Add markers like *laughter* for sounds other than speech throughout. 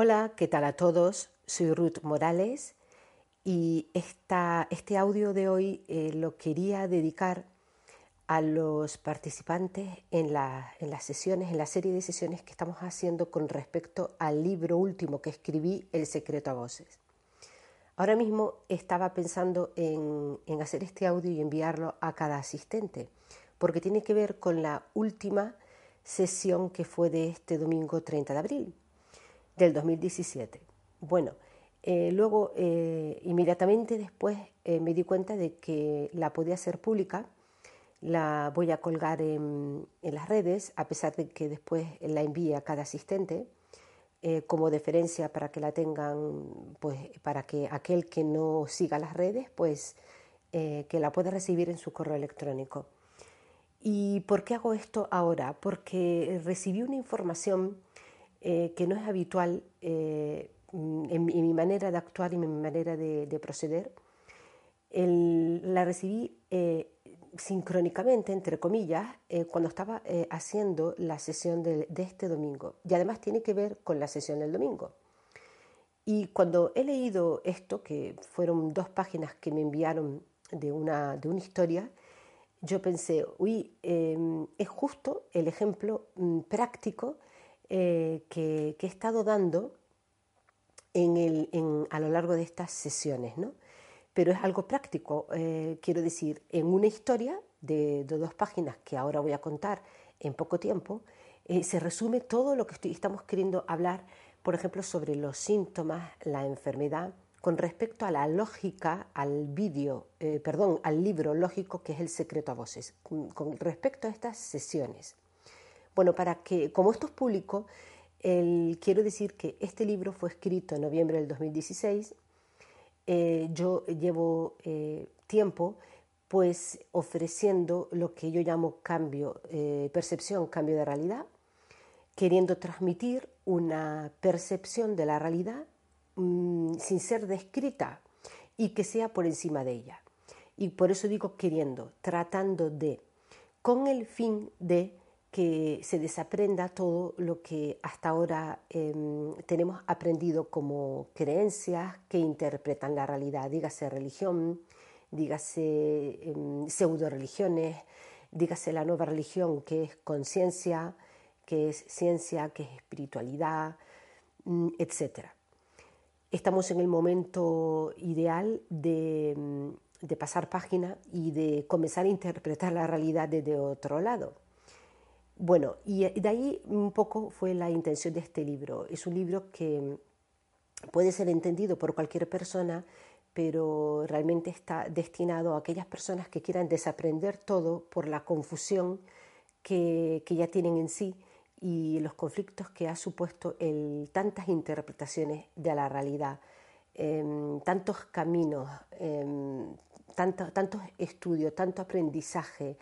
Hola, ¿qué tal a todos? Soy Ruth Morales y esta, este audio de hoy eh, lo quería dedicar a los participantes en, en las sesiones, en la serie de sesiones que estamos haciendo con respecto al libro último que escribí, El secreto a voces. Ahora mismo estaba pensando en, en hacer este audio y enviarlo a cada asistente, porque tiene que ver con la última sesión que fue de este domingo 30 de abril del 2017. Bueno, eh, luego, eh, inmediatamente después, eh, me di cuenta de que la podía hacer pública, la voy a colgar en, las redes, a pesar de que después la envíe a cada asistente, como deferencia para que la tengan, pues para que aquel que no siga las redes, pues que la pueda recibir en su correo electrónico. ¿Y por qué hago esto ahora? Porque recibí una información eh, que no es habitual eh, en, mi manera de actuar y en mi manera de, proceder. la recibí eh, sincrónicamente, entre comillas, cuando estaba haciendo la sesión de, de, este domingo. Y además tiene que ver con la sesión del domingo. Y cuando he leído esto, que fueron dos páginas que me enviaron de una, de una historia, yo pensé, uy, es justo el ejemplo mm, práctico eh, que, he estado dando a lo largo de estas sesiones, ¿no? Pero es algo práctico, eh, quiero decir, en una historia de, dos páginas que ahora voy a contar en poco tiempo, eh, se resume todo lo que estamos queriendo hablar, por ejemplo, sobre los síntomas, la enfermedad, con respecto a la lógica, al vídeo, perdón, al libro lógico que es El secreto a voces, con respecto a estas sesiones. Bueno, para que, como esto es público, quiero decir que este libro fue escrito en noviembre del 2016. Eh, yo llevo eh, tiempo pues ofreciendo lo que yo llamo cambio, eh, percepción, cambio de realidad, queriendo transmitir una percepción de la realidad mm, sin ser descrita y que sea por encima de ella. Y por eso digo queriendo, tratando de, con el fin de que se desaprenda todo lo que hasta ahora em, tenemos aprendido como creencias que interpretan la realidad, dígase religión, dígase em, pseudo religiones, dígase la nueva religión que es conciencia, que es ciencia, que es espiritualidad, mm, etc. Estamos en el momento ideal de, em, de pasar página y de comenzar a interpretar la realidad desde otro lado bueno, y de ahí un poco fue la intención de este libro. Es un libro que puede ser entendido por cualquier persona, pero realmente está destinado a aquellas personas que quieran desaprender todo por la confusión que, ya tienen en sí y los conflictos que ha supuesto el, tantas interpretaciones de la realidad, em, tantos caminos, em, tantos estudios, tanto aprendizaje,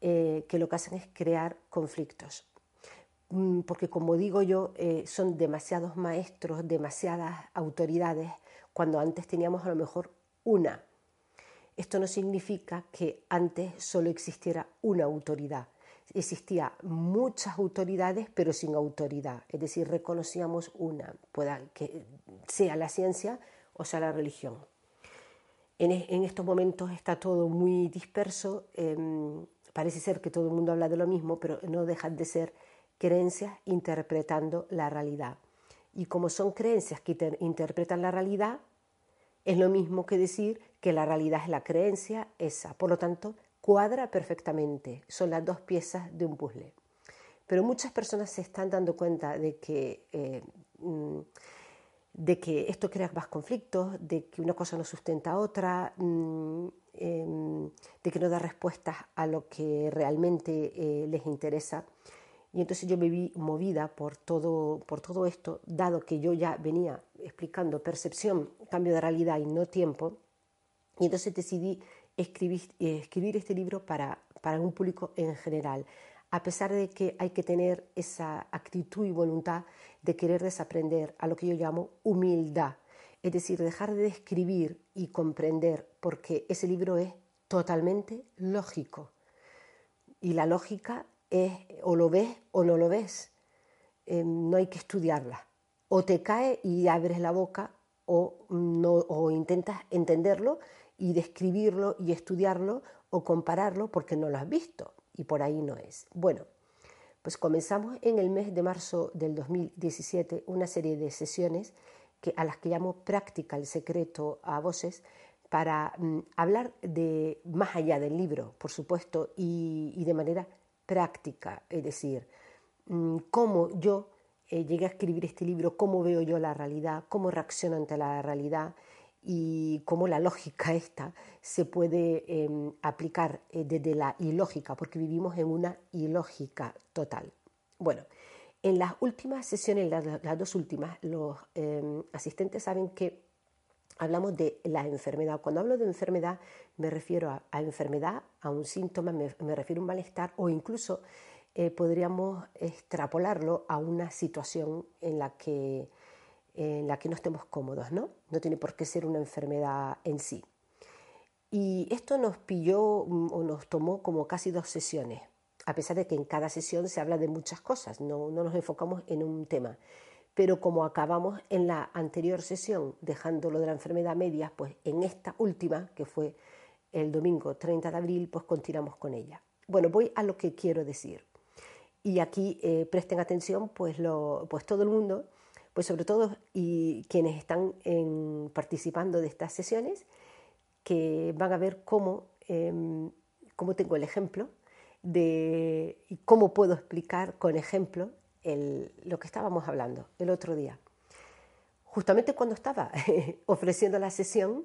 eh, que lo que hacen es crear conflictos. Mm, porque como digo yo, eh, son demasiados maestros, demasiadas autoridades, cuando antes teníamos a lo mejor una. Esto no significa que antes solo existiera una autoridad. Existía muchas autoridades, pero sin autoridad. Es decir, reconocíamos una, pueda que sea la ciencia o sea la religión. En, estos momentos está todo muy disperso. Em, Parece ser que todo el mundo habla de lo mismo, pero no dejan de ser creencias interpretando la realidad. Y como son creencias que interpretan la realidad, es lo mismo que decir que la realidad es la creencia esa. Por lo tanto, cuadra perfectamente. Son las dos piezas de un puzzle. Pero muchas personas se están dando cuenta de que, eh, mm, de que esto crea más conflictos, de que una cosa no sustenta a otra, mm, Em, de que no da respuestas a lo que realmente eh, les interesa Y entonces yo me vi movida por todo, por todo esto, dado que yo ya venía explicando percepción, cambio de realidad y no tiempo. Y entonces decidí escribir, escribir este libro para, para un público en general, a pesar de que hay que tener esa actitud y voluntad de querer desaprender a lo que yo llamo humildad, es decir, dejar de escribir y comprender, porque ese libro es totalmente lógico. Y la lógica es o lo ves o no lo ves. Em, no hay que estudiarla. O te cae y abres la boca o, no, o intentas entenderlo y describirlo y estudiarlo o compararlo porque no lo has visto y por ahí no es. Bueno, pues comenzamos en el mes de marzo del 2017 una serie de sesiones que, a las que llamo práctica el secreto a voces para mm, hablar de más allá del libro, por supuesto, y, de manera práctica, es decir, mm, cómo yo eh, llegué a escribir este libro, cómo veo yo la realidad, cómo reacciono ante la realidad y cómo la lógica esta se puede em, aplicar eh, desde la ilógica, porque vivimos en una ilógica total. Bueno, en las últimas sesiones, las, dos últimas, los em, asistentes saben que hablamos de la enfermedad. Cuando hablo de enfermedad me refiero a, enfermedad, a un síntoma, me, refiero a un malestar o incluso eh, podríamos extrapolarlo a una situación en la que en la que no estemos cómodos, ¿no? No tiene por qué ser una enfermedad en sí. Y esto nos pilló mm, o nos tomó como casi dos sesiones, a pesar de que en cada sesión se habla de muchas cosas, no, no nos enfocamos en un tema. Pero como acabamos en la anterior sesión dejando lo de la enfermedad media, pues en esta última, que fue el domingo 30 de abril, pues continuamos con ella. Bueno, voy a lo que quiero decir. Y aquí eh, presten atención, pues, pues todo el mundo pues sobre todo y quienes están participando de estas sesiones, que van a ver cómo, em, cómo tengo el ejemplo de y cómo puedo explicar con ejemplo lo que estábamos hablando el otro día. Justamente cuando estaba *laughs* ofreciendo la sesión,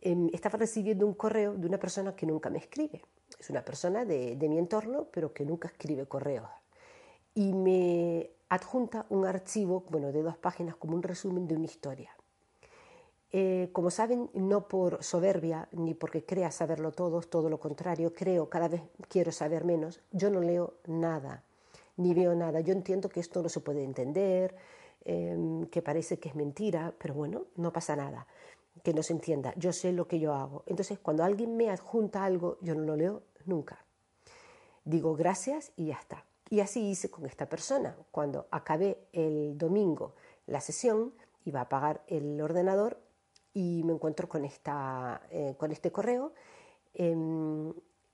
em, estaba recibiendo un correo de una persona que nunca me escribe. Es una persona de, de mi entorno, pero que nunca escribe correos. Y me adjunta un archivo bueno, de dos páginas como un resumen de una historia. Eh, como saben, no por soberbia ni porque crea saberlo todo, todo lo contrario, creo, cada vez quiero saber menos, yo no leo nada, ni veo nada. Yo entiendo que esto no se puede entender, em, que parece que es mentira, pero bueno, no pasa nada, que no se entienda. Yo sé lo que yo hago. Entonces, cuando alguien me adjunta algo, yo no lo leo nunca. Digo gracias y ya está. Y así hice con esta persona. Cuando acabé el domingo la sesión, iba a apagar el ordenador y me encuentro con, esta, eh, con este correo. Em,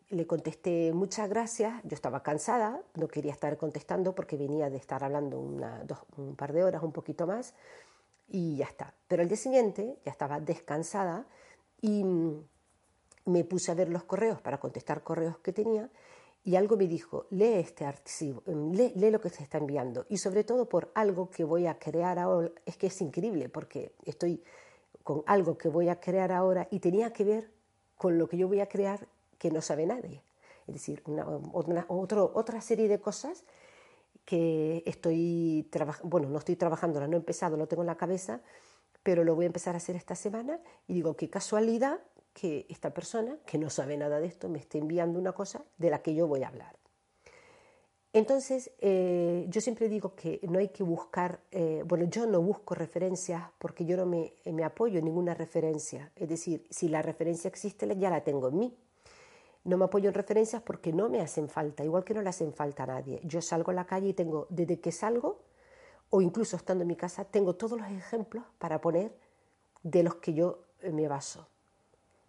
le contesté muchas gracias, yo estaba cansada, no quería estar contestando porque venía de estar hablando un par de horas, un poquito más, y ya está. Pero el día siguiente ya estaba descansada y mm, me puse a ver los correos para contestar correos que tenía y algo me dijo, lee este archivo, em, lee, lo que se está enviando y sobre todo por algo que voy a crear ahora, es que es increíble porque estoy con algo que voy a crear ahora y tenía que ver con lo que yo voy a crear que no sabe nadie. Es decir, una, otra serie de cosas que estoy trabajando, bueno, no estoy trabajando, no he empezado, lo tengo en la cabeza, pero lo voy a empezar a hacer esta semana y digo, qué casualidad que esta persona, que no sabe nada de esto, me esté enviando una cosa de la que yo voy a hablar. Entonces, eh, yo siempre digo que no hay que buscar, eh, bueno, yo no busco referencias porque yo no me, me, apoyo en ninguna referencia. Es decir, si la referencia existe, ya la tengo en mí. No me apoyo en referencias porque no me hacen falta, igual que no le hacen falta a nadie. Yo salgo a la calle y tengo, desde que salgo, o incluso estando en mi casa, tengo todos los ejemplos para poner de los que yo me baso.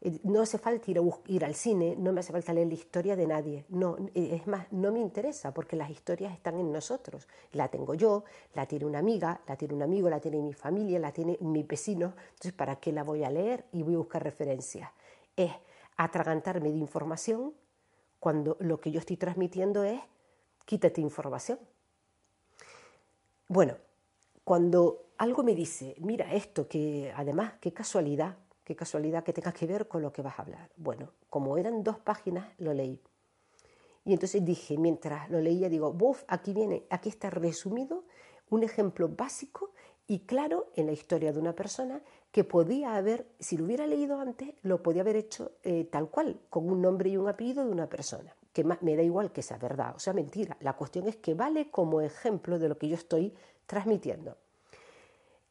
Eh, no hace falta ir, a ir al cine, no me hace falta leer la historia de nadie. No, eh, es más, no me interesa porque las historias están en nosotros. La tengo yo, la tiene una amiga, la tiene un amigo, la tiene mi familia, la tiene mi vecino. Entonces, ¿para qué la voy a leer y voy a buscar referencias? Es atragantarme de información cuando lo que yo estoy transmitiendo es quítate información. Bueno, cuando algo me dice, mira esto, que además, qué casualidad, Qué casualidad que tenga que ver con lo que vas a hablar. Bueno, como eran dos páginas, lo leí. Y entonces dije, mientras lo leía, digo, buf, aquí viene, aquí está resumido un ejemplo básico y claro en la historia de una persona que podía haber, si lo hubiera leído antes, lo podía haber hecho eh, tal cual, con un nombre y un apellido de una persona, que me da igual que sea verdad, o sea, mentira. La cuestión es que vale como ejemplo de lo que yo estoy transmitiendo.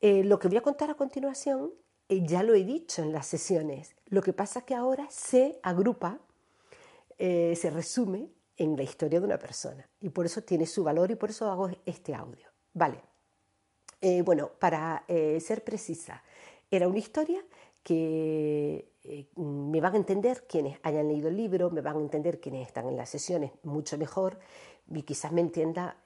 Eh, lo que voy a contar a continuación, ya lo he dicho en las sesiones, lo que pasa es que ahora se agrupa, se resume en la historia de una persona y por eso tiene su valor y por eso hago este audio. Vale. Eh, bueno, para eh, ser precisa, era una historia que eh, me van a entender quienes hayan leído el libro, me van a entender quienes están en las sesiones mucho mejor y quizás me entienda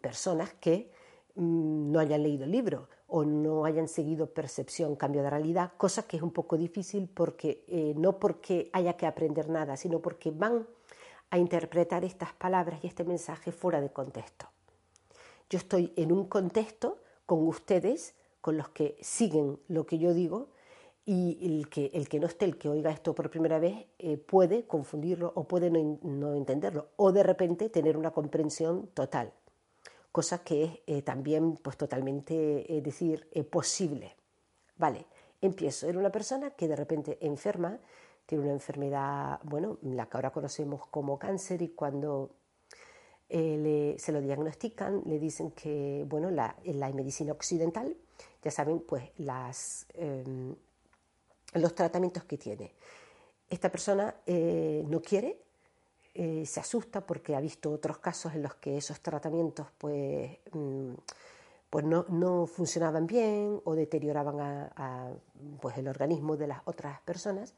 personas que mm, no hayan leído el libro o no hayan seguido percepción, cambio de realidad, cosa que es un poco difícil porque no porque haya que aprender nada, sino porque van a interpretar estas palabras y este mensaje fuera de contexto. Yo estoy en un contexto con ustedes, con los que siguen lo que yo digo, y el que, el que no esté, el que oiga esto por primera vez, eh, puede confundirlo o puede no, entenderlo, o de repente tener una comprensión total, cosa que es eh, también pues, totalmente, es decir, posible. Vale, empiezo. Era una persona que de repente enferma, tiene una enfermedad, bueno, la que ahora conocemos como cáncer, y cuando eh, se lo diagnostican, le dicen que, bueno, la, la medicina occidental, ya saben, pues las, em, los tratamientos que tiene. Esta persona eh, no quiere, eh, se asusta porque ha visto otros casos en los que esos tratamientos pues, mm, pues no, no, funcionaban bien o deterioraban pues el organismo de las otras personas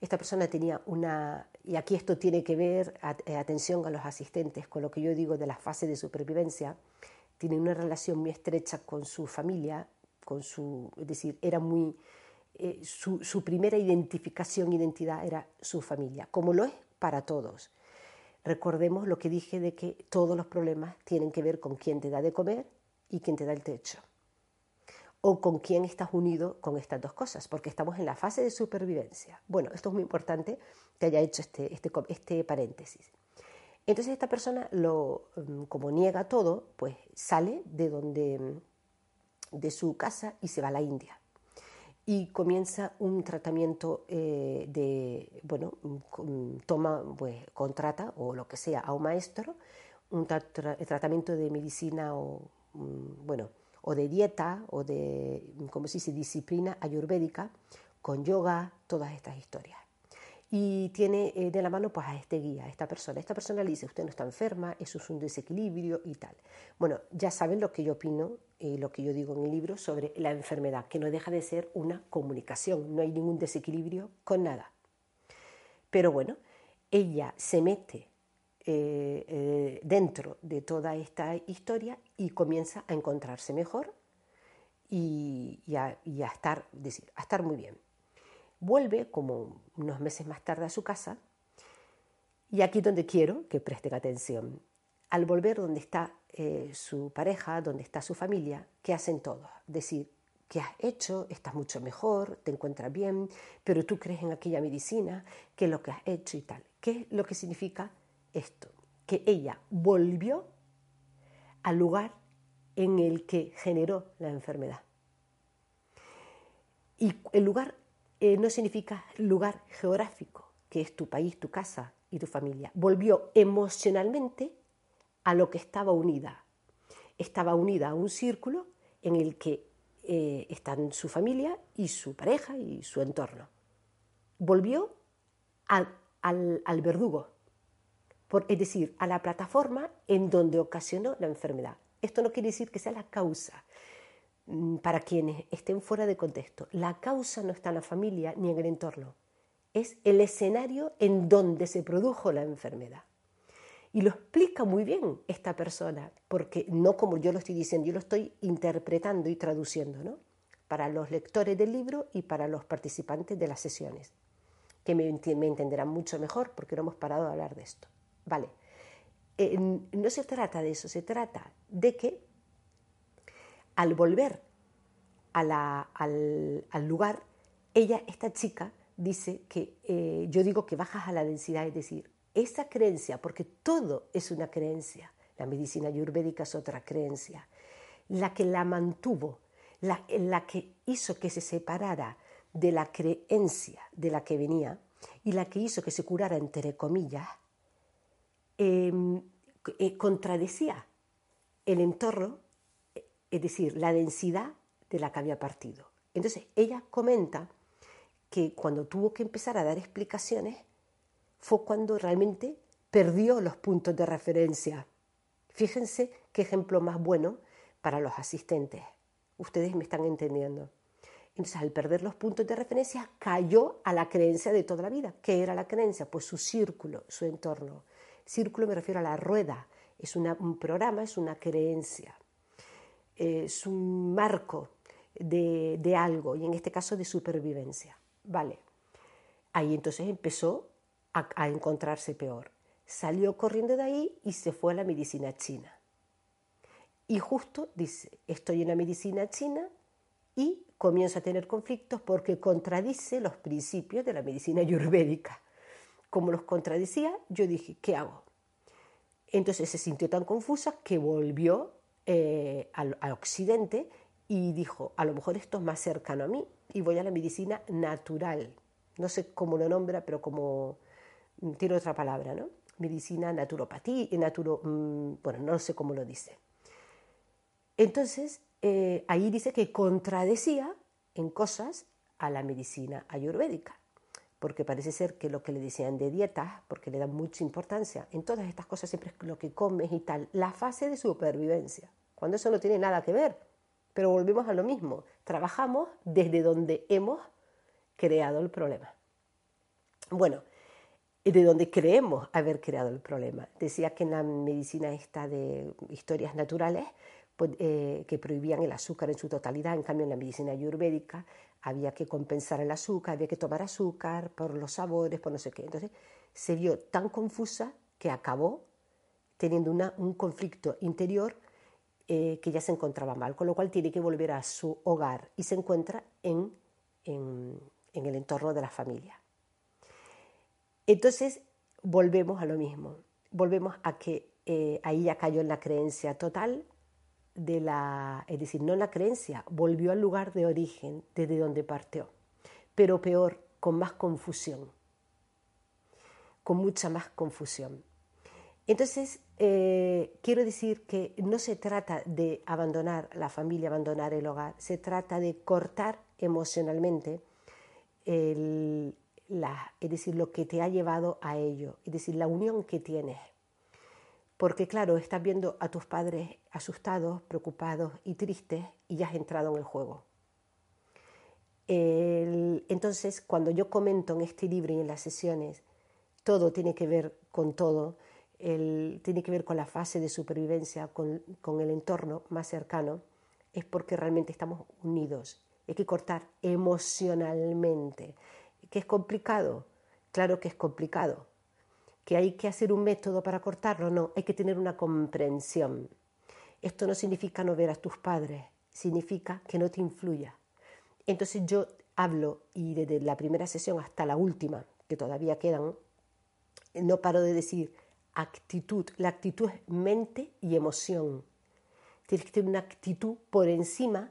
esta persona tenía una, y aquí esto tiene que ver, eh, atención a los asistentes, con lo que yo digo de la fase de supervivencia, tiene una relación muy estrecha con su familia, con su, es decir, era muy, eh, su, su, primera identificación, identidad era su familia, como lo es para todos. Recordemos lo que dije de que todos los problemas tienen que ver con quién te da de comer y quién te da el techo o con quién estás unido con estas dos cosas, porque estamos en la fase de supervivencia. Bueno, esto es muy importante que haya hecho este, este, este paréntesis. Entonces esta persona, lo, mm, como niega todo, pues sale de, donde, mm, de su casa y se va a la India. Y comienza un tratamiento eh, de, bueno, mm, toma, pues contrata o lo que sea a un maestro, un tratamiento de medicina o, bueno, o de dieta o de, como se dice, disciplina ayurvédica, con yoga, todas estas historias. Y tiene eh, de la mano pues, a este guía, a esta persona. Esta persona le dice, usted no está enferma, eso es un desequilibrio y tal. Bueno, ya saben lo que yo opino y lo que yo digo en el libro sobre la enfermedad, que no deja de ser una comunicación, no hay ningún desequilibrio con nada. Pero bueno, ella se mete eh, eh, dentro de toda esta historia y comienza a encontrarse mejor y, a, estar, decir, a estar muy bien. Vuelve como unos meses más tarde a su casa y aquí donde quiero que presten atención. Al volver donde está eh, su pareja, donde está su familia, ¿qué hacen todos? Decir, ¿qué has hecho? Estás mucho mejor, te encuentras bien, pero tú crees en aquella medicina, ¿qué es lo que has hecho y tal? ¿Qué es lo que significa esto, que ella volvió al lugar en el que generó la enfermedad. Y el lugar eh, no significa lugar geográfico, que es tu país, tu casa y tu familia. Volvió emocionalmente a lo que estaba unida. Estaba unida a un círculo en el que eh, están su familia y su pareja y su entorno. Volvió al verdugo, es decir, a la plataforma en donde ocasionó la enfermedad. Esto no quiere decir que sea la causa. Mm, para quienes estén fuera de contexto, la causa no está en la familia ni en el entorno, es el escenario en donde se produjo la enfermedad. Y lo explica muy bien esta persona, porque no como yo lo estoy diciendo, yo lo estoy interpretando y traduciendo, ¿no? Para los lectores del libro y para los participantes de las sesiones, que me, entenderán mucho mejor porque no hemos parado de hablar de esto. Vale. Eh, no se trata de eso, se trata de que al volver al, lugar, ella, esta chica, dice que eh, yo digo que bajas a la densidad, es decir, esa creencia, porque todo es una creencia, la medicina ayurvédica es otra creencia, la que la mantuvo, la, la que hizo que se separara de la creencia de la que venía y la que hizo que se curara, entre comillas, em, eh, contradecía el entorno, es decir, la densidad de la que había partido. Entonces, ella comenta que cuando tuvo que empezar a dar explicaciones fue cuando realmente perdió los puntos de referencia. Fíjense qué ejemplo más bueno para los asistentes. Ustedes me están entendiendo. Entonces, al perder los puntos de referencia, cayó a la creencia de toda la vida. ¿Qué era la creencia? Pues su círculo, su entorno. Círculo me refiero a la rueda. Es un programa, es una creencia. Es un marco de, de algo, y en este caso de supervivencia. Vale. Ahí entonces empezó a, encontrarse peor. Salió corriendo de ahí y se fue a la medicina china. Y justo dice, estoy en la medicina china y comienza a tener conflictos porque contradice los principios de la medicina ayurvédica. Como los contradecía, yo dije, ¿qué hago? Entonces se sintió tan confusa que volvió eh, al, occidente y dijo, a lo mejor esto es más cercano a mí y voy a la medicina natural. No sé cómo lo nombra, pero como mm, tiene otra palabra, ¿no? Medicina naturopatía, naturo, mm, bueno, no sé cómo lo dice. Entonces, eh, ahí dice que contradecía en cosas a la medicina ayurvédica, porque parece ser que lo que le decían de dietas, porque le dan mucha importancia, en todas estas cosas siempre es lo que comes y tal, la fase de supervivencia, cuando eso no tiene nada que ver, pero volvemos a lo mismo, trabajamos desde donde hemos creado el problema. Bueno, de donde creemos haber creado el problema. Decía que en la medicina esta de historias naturales, pues, eh, que prohibían el azúcar en su totalidad, en cambio en la medicina ayurvédica había que compensar el azúcar, había que tomar azúcar por los sabores, por no sé qué. Entonces se vio tan confusa que acabó teniendo un conflicto interior eh, que ya se encontraba mal, con lo cual tiene que volver a su hogar y se encuentra en, en, el entorno de la familia. Entonces volvemos a lo mismo, volvemos a que eh, ahí ya cayó en la creencia total de la, es decir, no la creencia, volvió al lugar de origen, desde donde partió, pero peor, con más confusión, con mucha más confusión. Entonces, eh, quiero decir que no se trata de abandonar la familia, abandonar el hogar, se trata de cortar emocionalmente la, es decir, lo que te ha llevado a ello, es decir, la unión que tienes porque claro, estás viendo a tus padres asustados, preocupados y tristes y ya has entrado en el juego. entonces, cuando yo comento en este libro y en las sesiones, todo tiene que ver con todo, tiene que ver con la fase de supervivencia, con, con el entorno más cercano, es porque realmente estamos unidos. Hay que cortar emocionalmente. ¿Que es complicado? Claro que es complicado, que hay que hacer un método para cortarlo, no, hay que tener una comprensión. Esto no significa no ver a tus padres, significa que no te influya. Entonces yo hablo, y desde la primera sesión hasta la última, que todavía quedan, no paro de decir actitud. La actitud es mente y emoción. Tienes que tener una actitud por encima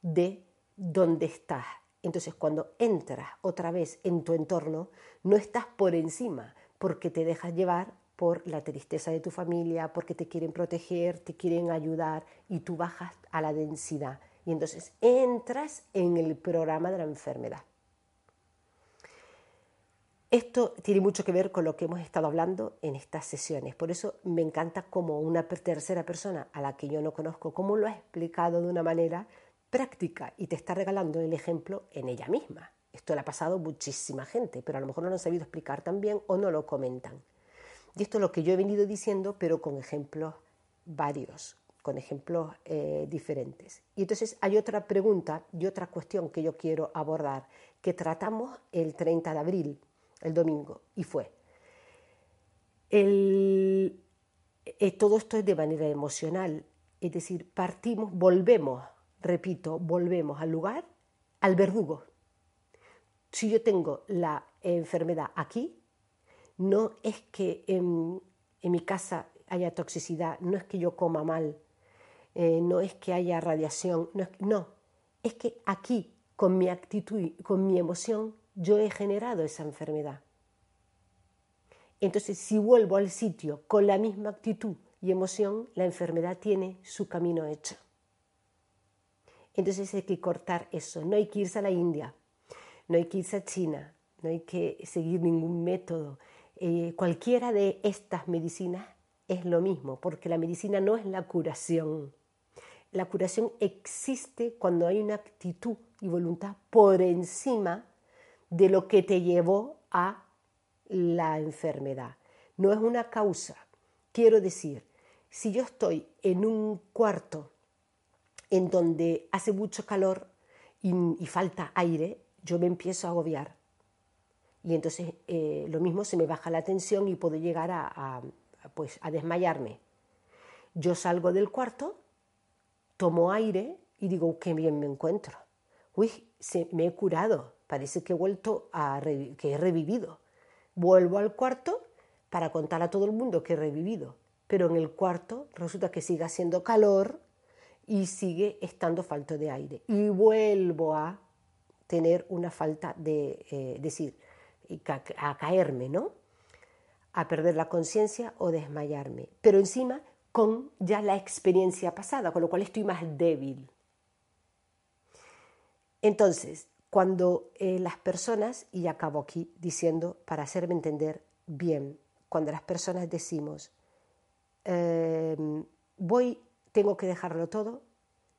de donde estás. Entonces cuando entras otra vez en tu entorno, no estás por encima, porque te dejas llevar por la tristeza de tu familia, porque te quieren proteger, te quieren ayudar y tú bajas a la densidad. Y entonces entras en el programa de la enfermedad. Esto tiene mucho que ver con lo que hemos estado hablando en estas sesiones. Por eso me encanta como una tercera persona a la que yo no conozco, cómo lo ha explicado de una manera práctica y te está regalando el ejemplo en ella misma. Esto le ha pasado a muchísima gente, pero a lo mejor no lo han sabido explicar tan bien o no lo comentan. Y esto es lo que yo he venido diciendo, pero con ejemplos varios, con ejemplos eh, diferentes. Y entonces hay otra pregunta y otra cuestión que yo quiero abordar, que tratamos el 30 de abril, el domingo, y fue, el, eh, todo esto es de manera emocional, es decir, partimos, volvemos, repito, volvemos al lugar, al verdugo, si yo tengo la enfermedad aquí, no es que en, mi casa haya toxicidad, no es que yo coma mal, eh, no es que haya radiación, no, no, es que aquí, con mi actitud, con mi emoción, yo he generado esa enfermedad. Entonces, si vuelvo al sitio con la misma actitud y emoción, la enfermedad tiene su camino hecho. Entonces hay que cortar eso. No hay que irse a la India, no hay que irse a China, no hay que seguir ningún método. Eh, cualquiera de estas medicinas es lo mismo, porque la medicina no es la curación. La curación existe cuando hay una actitud y voluntad por encima de lo que te llevó a la enfermedad. No es una causa. Quiero decir, si yo estoy en un cuarto en donde hace mucho calor y, falta aire, yo me empiezo a agobiar. Y entonces eh, lo mismo se me baja la tensión y puedo llegar a, pues, a desmayarme. Yo salgo del cuarto, tomo aire y digo, qué bien me encuentro. Uy, se, me he curado, parece que he vuelto a, que he revivido. Vuelvo al cuarto para contar a todo el mundo que he revivido, pero en el cuarto resulta que sigue haciendo calor y sigue estando falto de aire. Y vuelvo a tener una falta de, eh, decir, a caerme, ¿no? A perder la conciencia o desmayarme. Pero encima con ya la experiencia pasada, con lo cual estoy más débil. Entonces, cuando eh, las personas, y acabo aquí diciendo, para hacerme entender bien, cuando las personas decimos, em, voy tengo que dejarlo todo,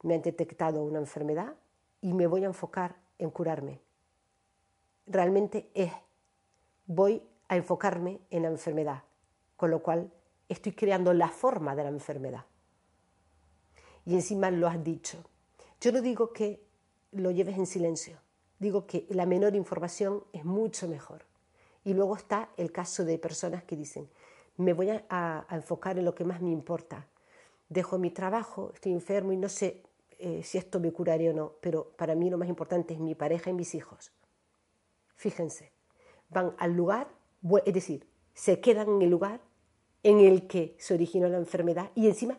me han detectado una enfermedad y me voy a enfocar en curarme. Realmente es, voy a enfocarme en la enfermedad, con lo cual estoy creando la forma de la enfermedad. Y encima lo has dicho. Yo no digo que lo lleves en silencio, digo que la menor información es mucho mejor. Y luego está el caso de personas que dicen, me voy a, enfocar en lo que más me importa, dejo mi trabajo, estoy enfermo y no sé eh, si esto me curaría o no, pero para mí lo más importante es mi pareja y mis hijos. Fíjense, van al lugar, es decir, se quedan en el lugar en el que se originó la enfermedad y encima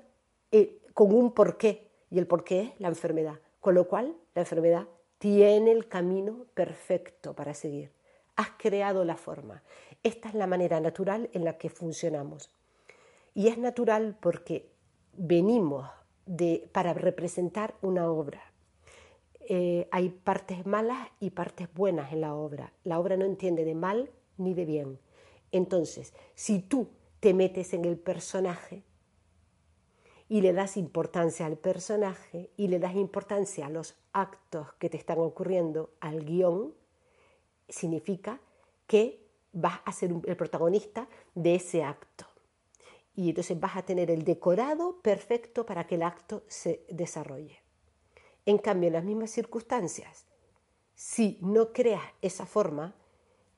eh, con un porqué, y el porqué es la enfermedad, con lo cual la enfermedad tiene el camino perfecto para seguir. Has creado la forma. Esta es la manera natural en la que funcionamos. Y es natural porque venimos de, para representar una obra. Eh, hay partes malas y partes buenas en la obra. La obra no entiende de mal ni de bien. Entonces, si tú te metes en el personaje y le das importancia al personaje y le das importancia a los actos que te están ocurriendo, al guion, significa que vas a ser el protagonista de ese acto y entonces vas a tener el decorado perfecto para que el acto se desarrolle. En cambio, en las mismas circunstancias, si no creas esa forma,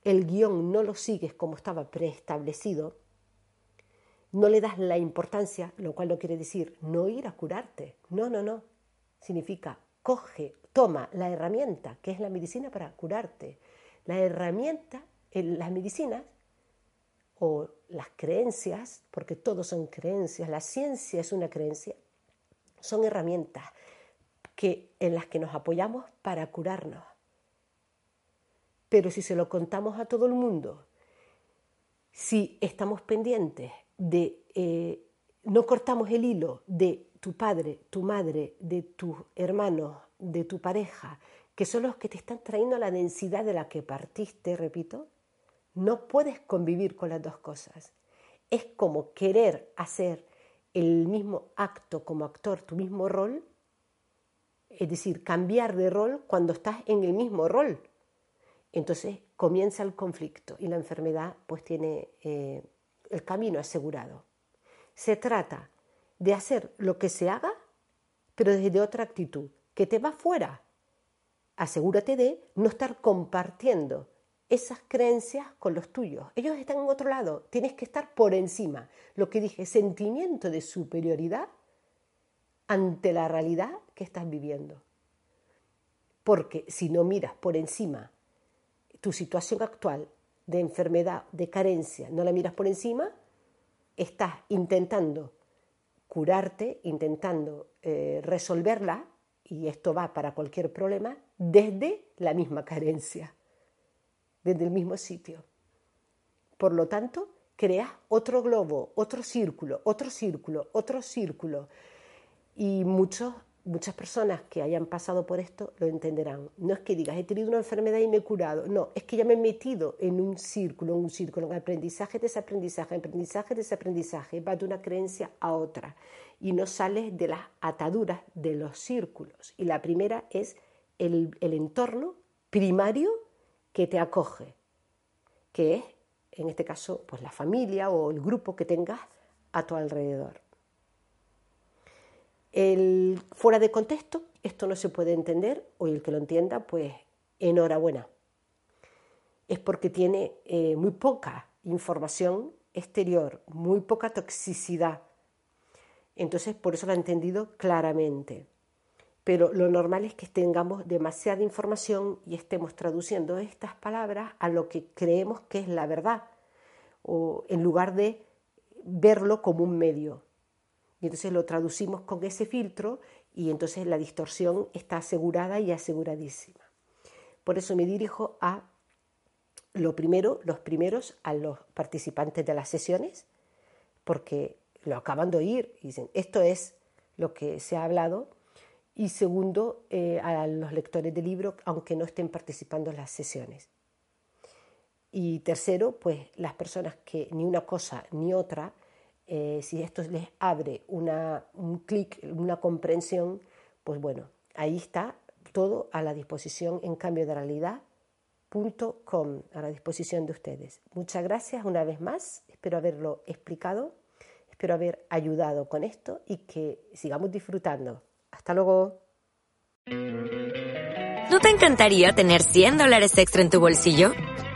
el guion no lo sigues como estaba preestablecido, no le das la importancia, lo cual no quiere decir no ir a curarte. No, no, no. Significa coge, toma la herramienta, que es la medicina para curarte. La herramienta, en las medicinas o las creencias, porque todos son creencias, la ciencia es una creencia, son herramientas que, en las que nos apoyamos para curarnos. Pero si se lo contamos a todo el mundo, si estamos pendientes de, eh, no cortamos el hilo de tu padre, tu madre, de tus hermanos, de tu pareja, que son los que te están trayendo la densidad de la que partiste, repito, no puedes convivir con las dos cosas. Es como querer hacer el mismo acto como actor, tu mismo rol, es decir, cambiar de rol cuando estás en el mismo rol. Entonces comienza el conflicto y la enfermedad pues tiene eh, el camino asegurado. Se trata de hacer lo que se haga, pero desde otra actitud, que te va fuera. Asegúrate de no estar compartiendo esas creencias con los tuyos. Ellos están en otro lado, tienes que estar por encima. Lo que dije, sentimiento de superioridad ante la realidad que estás viviendo. Porque si no miras por encima tu situación actual de enfermedad, de carencia, no la miras por encima, estás intentando curarte, intentando eh, resolverla, y esto va para cualquier problema, desde la misma carencia, desde el mismo sitio. Por lo tanto, creas otro globo, otro círculo, otro círculo, otro círculo. Y muchos muchas personas que hayan pasado por esto lo entenderán. No es que digas, he tenido una enfermedad y me he curado. No, es que ya me he metido en un círculo, en un círculo, en aprendizaje, desaprendizaje, aprendizaje, desaprendizaje. Va de una creencia a otra y no sales de las ataduras de los círculos. Y la primera es el, el entorno primario que te acoge, que es, en este caso, pues la familia o el grupo que tengas a tu alrededor. El, fuera de contexto, esto no se puede entender, o el que lo entienda, pues enhorabuena. Es porque tiene eh, muy poca información exterior, muy poca toxicidad. Entonces, por eso lo ha entendido claramente. Pero lo normal es que tengamos demasiada información y estemos traduciendo estas palabras a lo que creemos que es la verdad, o en lugar de verlo como un medio. Y entonces lo traducimos con ese filtro y entonces la distorsión está asegurada y aseguradísima. Por eso me dirijo a lo primero, los primeros, a los participantes de las sesiones, porque lo acaban de oír y dicen, esto es lo que se ha hablado. Y segundo, eh, a los lectores del libro, aunque no estén participando en las sesiones. Y tercero, pues las personas que ni una cosa ni otra eh, si esto les abre una, un clic, una comprensión, pues bueno, ahí está todo a la disposición en cambio de realidad.com, a la disposición de ustedes. Muchas gracias una vez más, espero haberlo explicado, espero haber ayudado con esto y que sigamos disfrutando. Hasta luego. ¿No te encantaría tener 100 dólares extra en tu bolsillo?